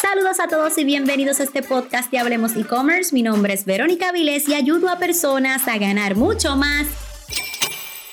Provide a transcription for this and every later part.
Saludos a todos y bienvenidos a este podcast de Hablemos e-commerce. Mi nombre es Verónica Vilés y ayudo a personas a ganar mucho más,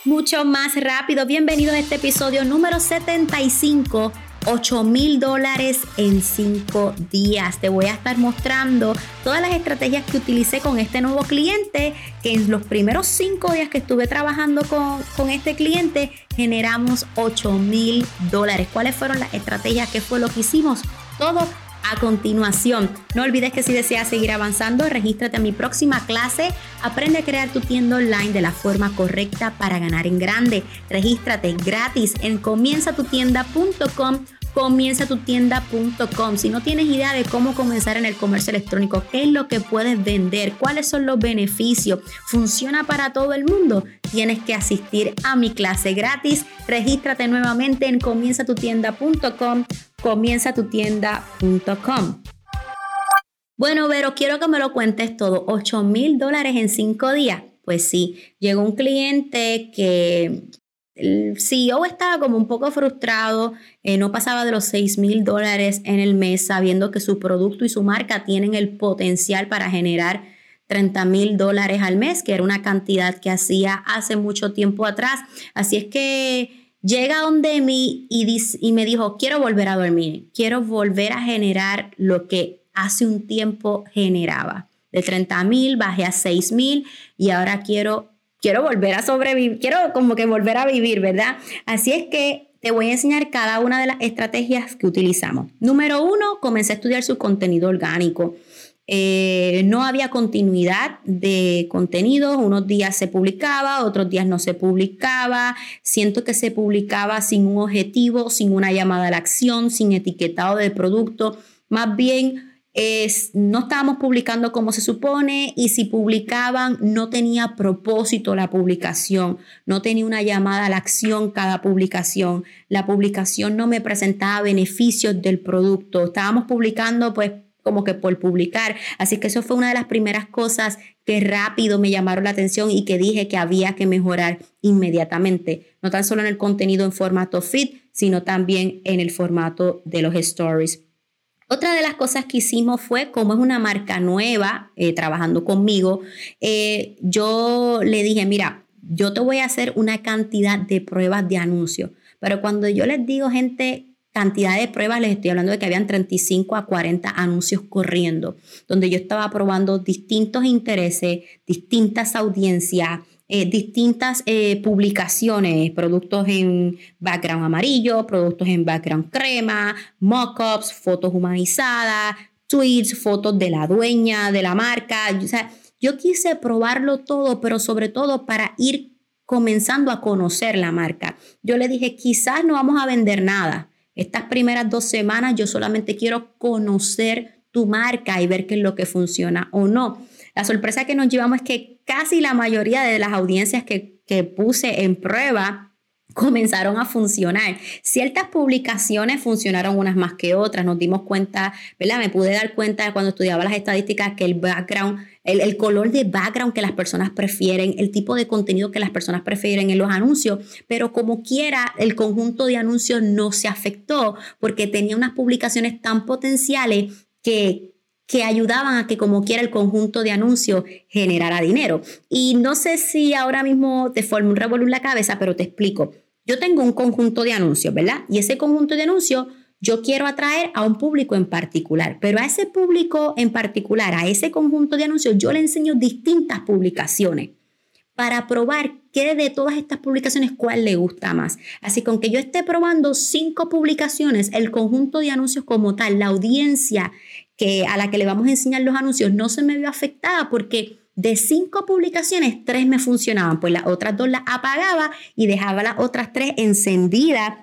mucho más rápido. Bienvenidos a este episodio número 75 8 mil dólares en 5 días. Te voy a estar mostrando todas las estrategias que utilicé con este nuevo cliente, que en los primeros 5 días que estuve trabajando con, con este cliente generamos 8 mil dólares. ¿Cuáles fueron las estrategias? ¿Qué fue lo que hicimos? Todo a continuación. No olvides que si deseas seguir avanzando, regístrate a mi próxima clase. Aprende a crear tu tienda online de la forma correcta para ganar en grande. Regístrate gratis en comienzatutienda.com comienzatutienda.com. Si no tienes idea de cómo comenzar en el comercio electrónico, qué es lo que puedes vender, cuáles son los beneficios, funciona para todo el mundo, tienes que asistir a mi clase gratis. Regístrate nuevamente en comienzatutienda.com, comienzatutienda.com. Bueno, Vero, quiero que me lo cuentes todo. 8 mil dólares en 5 días. Pues sí, llegó un cliente que el CEO estaba como un poco frustrado, eh, no pasaba de los 6 mil dólares en el mes, sabiendo que su producto y su marca tienen el potencial para generar 30 mil dólares al mes, que era una cantidad que hacía hace mucho tiempo atrás. Así es que llega donde mí y, me dijo, quiero volver a dormir, quiero volver a generar lo que hace un tiempo generaba. De 30 mil bajé a 6 mil y ahora quiero quiero volver a sobrevivir, quiero como que volver a vivir, ¿verdad? Así es que te voy a enseñar cada una de las estrategias que utilizamos. Número uno, comencé a estudiar su contenido orgánico. Eh, no había continuidad de contenido, unos días se publicaba, otros días no se publicaba, siento que se publicaba sin un objetivo, sin una llamada a la acción, sin etiquetado del producto, más bien no estábamos publicando como se supone y si publicaban no tenía propósito la publicación, no tenía una llamada a la acción cada publicación, la publicación no me presentaba beneficios del producto, estábamos publicando pues como que por publicar, así que eso fue una de las primeras cosas que rápido me llamaron la atención y que dije que había que mejorar inmediatamente, no tan solo en el contenido en formato feed, sino también en el formato de los stories. Otra de las cosas que hicimos fue, como es una marca nueva eh, trabajando conmigo, eh, yo le dije, mira, yo te voy a hacer una cantidad de pruebas de anuncios, pero cuando yo les digo, gente, cantidad de pruebas, les estoy hablando de que habían 35 a 40 anuncios corriendo, donde yo estaba probando distintos intereses, distintas audiencias, eh, distintas eh, publicaciones, productos en background amarillo, productos en background crema, mockups, fotos humanizadas, tweets, fotos de la dueña de la marca. Yo quise probarlo todo, pero sobre todo para ir comenzando a conocer la marca. Yo le dije, quizás no vamos a vender nada. Estas primeras dos semanas yo solamente quiero conocer tu marca y ver qué es lo que funciona o no. La sorpresa que nos llevamos es que casi la mayoría de las audiencias que, que puse en prueba comenzaron a funcionar. Ciertas publicaciones funcionaron unas más que otras, nos dimos cuenta, ¿verdad? Me pude dar cuenta cuando estudiaba las estadísticas que el background, el, el, color de background que las personas prefieren, el tipo de contenido que las personas prefieren en los anuncios, pero como quiera, el conjunto de anuncios no se afectó porque tenía unas publicaciones tan potenciales que, que ayudaban a que como quiera el conjunto de anuncios generara dinero. Y no sé si ahora mismo te forme un revolú en la cabeza, pero te explico. Yo tengo un conjunto de anuncios, ¿verdad? Y ese conjunto de anuncios yo quiero atraer a un público en particular, pero a ese público en particular, a ese conjunto de anuncios, yo le enseño distintas publicaciones para probar qué de todas estas publicaciones cuál le gusta más. Así que aunque yo esté probando cinco publicaciones, el conjunto de anuncios como tal, la audiencia que a la que le vamos a enseñar los anuncios no se me vio afectada porque de cinco publicaciones, tres me funcionaban, pues las otras dos las apagaba y dejaba las otras tres encendidas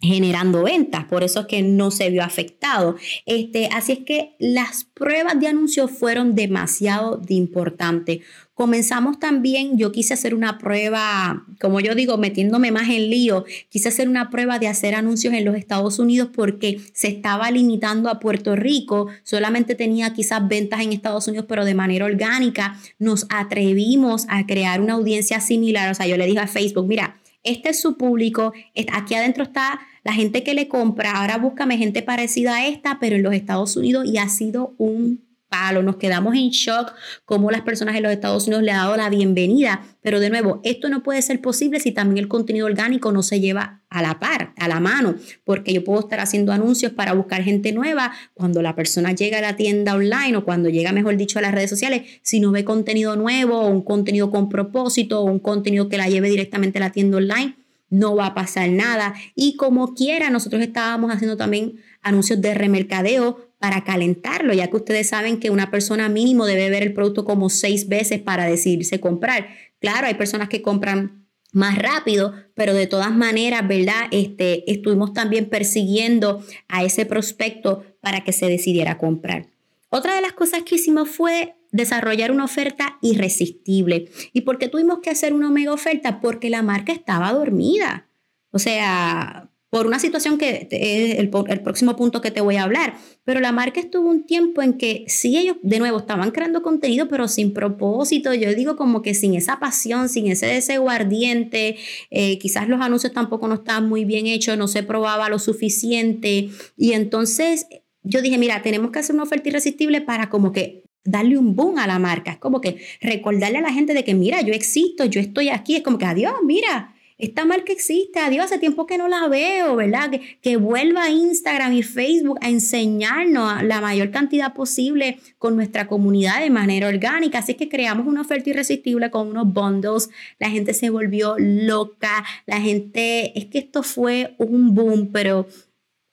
generando ventas, por eso es que no se vio afectado. Este, así es que las pruebas de anuncios fueron demasiado de importantes. Comenzamos también, yo quise hacer una prueba, como yo digo, metiéndome más en lío, quise hacer una prueba de hacer anuncios en los Estados Unidos porque se estaba limitando a Puerto Rico, solamente tenía quizás ventas en Estados Unidos, pero de manera orgánica. Nos atrevimos a crear una audiencia similar, o sea, yo le dije a Facebook, mira, este es su público, aquí adentro está la gente que le compra, ahora búscame gente parecida a esta, pero en los Estados Unidos y ha sido un palo. Nos quedamos en shock como las personas en los Estados Unidos le han dado la bienvenida. Pero de nuevo, esto no puede ser posible si también el contenido orgánico no se lleva a la par, a la mano, porque yo puedo estar haciendo anuncios para buscar gente nueva cuando la persona llega a la tienda online o cuando llega, mejor dicho, a las redes sociales, si no ve contenido nuevo un contenido con propósito un contenido que la lleve directamente a la tienda online, no va a pasar nada. Y como quiera, nosotros estábamos haciendo también anuncios de remercadeo para calentarlo, ya que ustedes saben que una persona mínimo debe ver el producto como seis veces para decidirse comprar. Claro, hay personas que compran más rápido, pero de todas maneras, ¿verdad? Este, estuvimos también persiguiendo a ese prospecto para que se decidiera comprar. Otra de las cosas que hicimos fue desarrollar una oferta irresistible. ¿Y por qué tuvimos que hacer una mega oferta? Porque la marca estaba dormida. O sea, por una situación que es el, próximo punto que te voy a hablar. Pero la marca estuvo un tiempo en que sí ellos, de nuevo, estaban creando contenido, pero sin propósito. Yo digo como que sin esa pasión, sin ese deseo ardiente. Eh, quizás los anuncios tampoco no estaban muy bien hechos, no se probaba lo suficiente. Y entonces yo dije, mira, tenemos que hacer una oferta irresistible para como que darle un boom a la marca. Es como que recordarle a la gente de que, mira, yo existo, yo estoy aquí. Es como que, adiós, mira esta marca existe, adiós, hace tiempo que no la veo, ¿verdad? Que, que vuelva a Instagram y Facebook a enseñarnos la mayor cantidad posible con nuestra comunidad de manera orgánica. Así que creamos una oferta irresistible con unos bundles, la gente se volvió loca, la gente, es que esto fue un boom, pero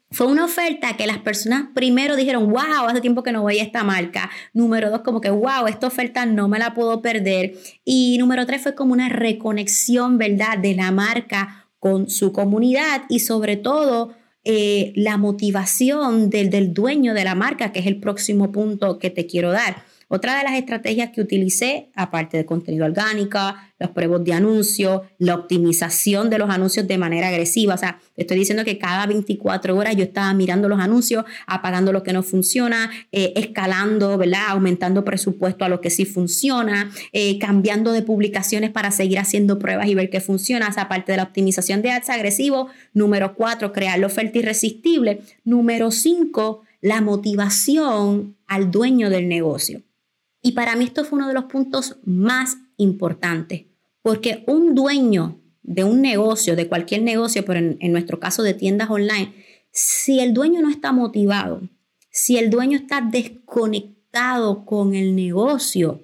fue una oferta que las personas primero dijeron, wow, hace tiempo que no voy a esta marca. Número dos, como que, wow, esta oferta no me la puedo perder. Y número tres fue como una reconexión, ¿verdad?, de la marca con su comunidad y sobre todo eh, la motivación del, del dueño de la marca, que es el próximo punto que te quiero dar. Otra de las estrategias que utilicé, aparte de contenido orgánico, los pruebas de anuncios, la optimización de los anuncios de manera agresiva. O sea, estoy diciendo que cada 24 horas yo estaba mirando los anuncios, apagando lo que no funciona, eh, escalando, ¿verdad? Aumentando presupuesto a lo que sí funciona, eh, cambiando de publicaciones para seguir haciendo pruebas y ver qué funciona. O sea, aparte de la optimización de ads agresivo. Número cuatro, crear la oferta irresistible. Número cinco, la motivación al dueño del negocio. Y para mí esto fue uno de los puntos más importantes, porque un dueño de un negocio, de cualquier negocio, pero en, nuestro caso de tiendas online, si el dueño no está motivado, si el dueño está desconectado con el negocio,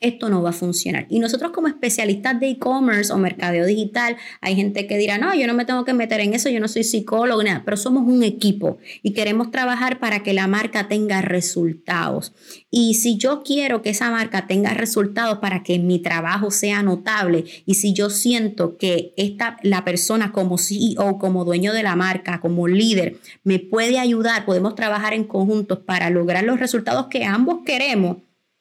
esto no va a funcionar. Y nosotros como especialistas de e-commerce o mercadeo digital, hay gente que dirá, no, yo no me tengo que meter en eso, yo no soy psicólogo, nada, pero somos un equipo y queremos trabajar para que la marca tenga resultados. Y si yo quiero que esa marca tenga resultados para que mi trabajo sea notable y si yo siento que esta, la persona como CEO, como dueño de la marca, como líder, me puede ayudar, podemos trabajar en conjuntos para lograr los resultados que ambos queremos,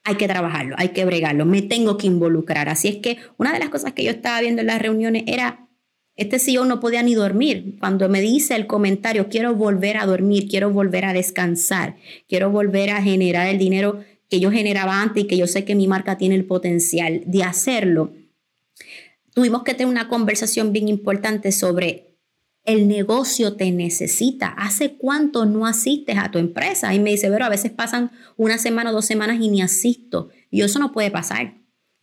hay que trabajarlo, hay que bregarlo, me tengo que involucrar. Así es que una de las cosas que yo estaba viendo en las reuniones era, este CEO no podía ni dormir. Cuando me dice el comentario, quiero volver a dormir, quiero volver a descansar, quiero volver a generar el dinero que yo generaba antes y que yo sé que mi marca tiene el potencial de hacerlo. Tuvimos que tener una conversación bien importante sobre el negocio te necesita. ¿Hace cuánto no asistes a tu empresa? Y me dice, pero a veces pasan una semana o dos semanas y ni asisto. Y eso no puede pasar.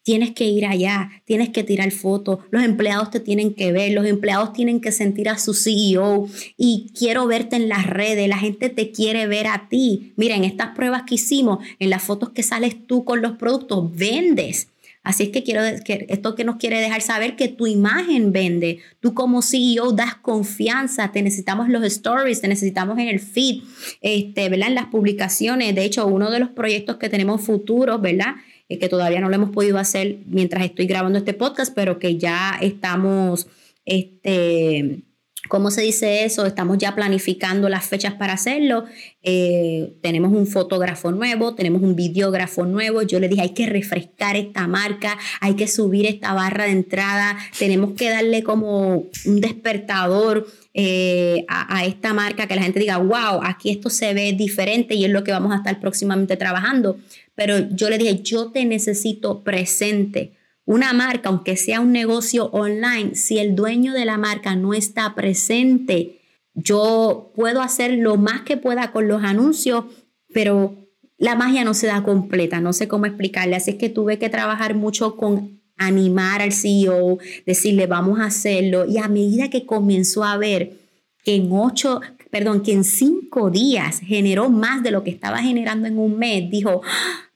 Tienes que ir allá, tienes que tirar fotos, los empleados te tienen que ver, los empleados tienen que sentir a su CEO y quiero verte en las redes, la gente te quiere ver a ti. Mira, en estas pruebas que hicimos, en las fotos que sales tú con los productos, vendes Así es que quiero que esto que nos quiere dejar saber que tu imagen vende. Tú como CEO das confianza, te necesitamos los stories, te necesitamos en el feed, este, ¿verdad? En las publicaciones. De hecho, uno de los proyectos que tenemos futuros, ¿verdad? Eh, que todavía no lo hemos podido hacer mientras estoy grabando este podcast, pero que ya estamos este, ¿Cómo se dice eso? Estamos ya planificando las fechas para hacerlo. Eh, tenemos un fotógrafo nuevo, tenemos un videógrafo nuevo. Yo le dije, hay que refrescar esta marca, hay que subir esta barra de entrada, tenemos que darle como un despertador eh, a, a, esta marca, que la gente diga, wow, aquí esto se ve diferente y es lo que vamos a estar próximamente trabajando. Pero yo le dije, yo te necesito presente una marca, aunque sea un negocio online, si el dueño de la marca no está presente, yo puedo hacer lo más que pueda con los anuncios, pero la magia no se da completa, no sé cómo explicarle. Así es que tuve que trabajar mucho con animar al CEO, decirle vamos a hacerlo. Y a medida que comenzó a ver que en ocho, perdón, que en cinco días generó más de lo que estaba generando en un mes, dijo.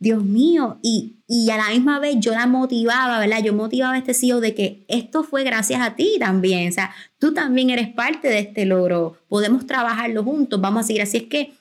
Dios mío, y, y a la misma vez yo la motivaba, ¿verdad? Yo motivaba a este CEO de que esto fue gracias a ti también, o sea, tú también eres parte de este logro, podemos trabajarlo juntos, vamos a seguir. Así es que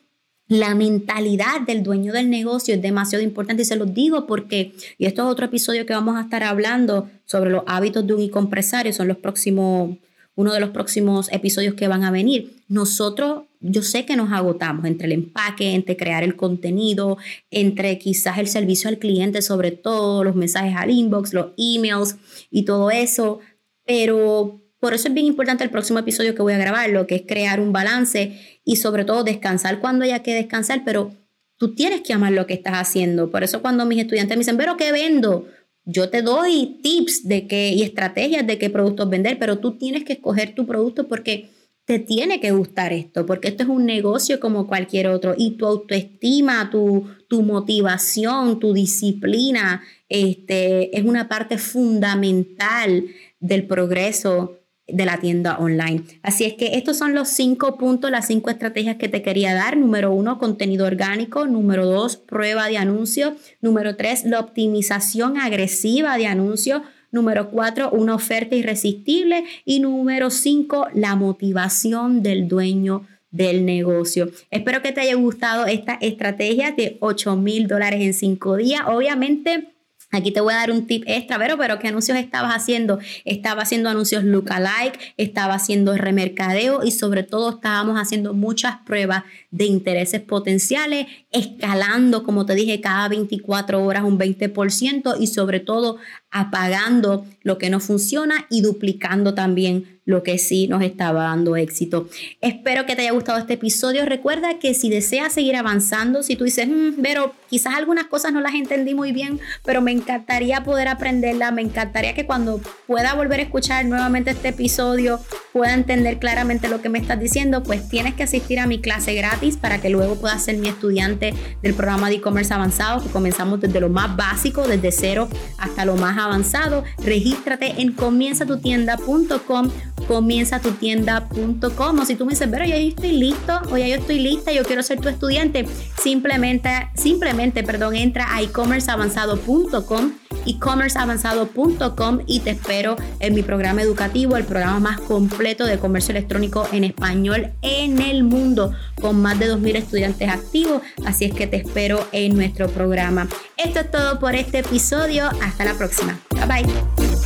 la mentalidad del dueño del negocio es demasiado importante y se los digo porque, y esto es otro episodio que vamos a estar hablando sobre los hábitos de un e-compresario, son los próximos, uno de los próximos episodios que van a venir. Nosotros, yo sé que nos agotamos entre el empaque, entre crear el contenido, entre quizás el servicio al cliente, sobre todo los mensajes al inbox, los emails y todo eso, pero por eso es bien importante el próximo episodio que voy a grabar, lo que es crear un balance y sobre todo descansar cuando haya que descansar, pero tú tienes que amar lo que estás haciendo. Por eso cuando mis estudiantes me dicen, pero ¿qué vendo? Yo te doy tips de qué y estrategias de qué productos vender, pero tú tienes que escoger tu producto porque te tiene que gustar esto, porque esto es un negocio como cualquier otro. Y tu autoestima, tu, tu motivación, tu disciplina, este, es una parte fundamental del progreso de la tienda online. Así es que estos son los cinco puntos, las cinco estrategias que te quería dar. Número uno, contenido orgánico. Número dos, prueba de anuncio. Número tres, la optimización agresiva de anuncio. Número cuatro, una oferta irresistible. Y número cinco, la motivación del dueño del negocio. Espero que te haya gustado esta estrategia de 8 mil dólares en cinco días. Obviamente, Aquí te voy a dar un tip extra, pero, pero ¿qué anuncios estabas haciendo? Estaba haciendo anuncios lookalike, estaba haciendo remercadeo y sobre todo estábamos haciendo muchas pruebas de intereses potenciales, escalando, como te dije, cada 24 horas un 20% y sobre todo apagando lo que no funciona y duplicando también lo que sí nos estaba dando éxito. Espero que te haya gustado este episodio. Recuerda que si deseas seguir avanzando, si tú dices, mm, pero quizás algunas cosas no las entendí muy bien, pero me encantaría poder aprenderla, me encantaría que cuando pueda volver a escuchar nuevamente este episodio pueda entender claramente lo que me estás diciendo, pues tienes que asistir a mi clase gratis para que luego puedas ser mi estudiante del programa de e-commerce avanzado, que comenzamos desde lo más básico, desde cero hasta lo más avanzado. Regístrate en comienzatutienda.com comienzatutienda.com o si tú me dices, pero ya yo estoy listo o ya yo estoy lista, yo quiero ser tu estudiante, simplemente, simplemente, perdón, entra a ecommerceavanzado.com ecommerceavanzado.com y te espero en mi programa educativo, el programa más completo de comercio electrónico en español en el mundo, con más de 2.000 estudiantes activos. Así es que te espero en nuestro programa. Esto es todo por este episodio. Hasta la próxima. Bye bye.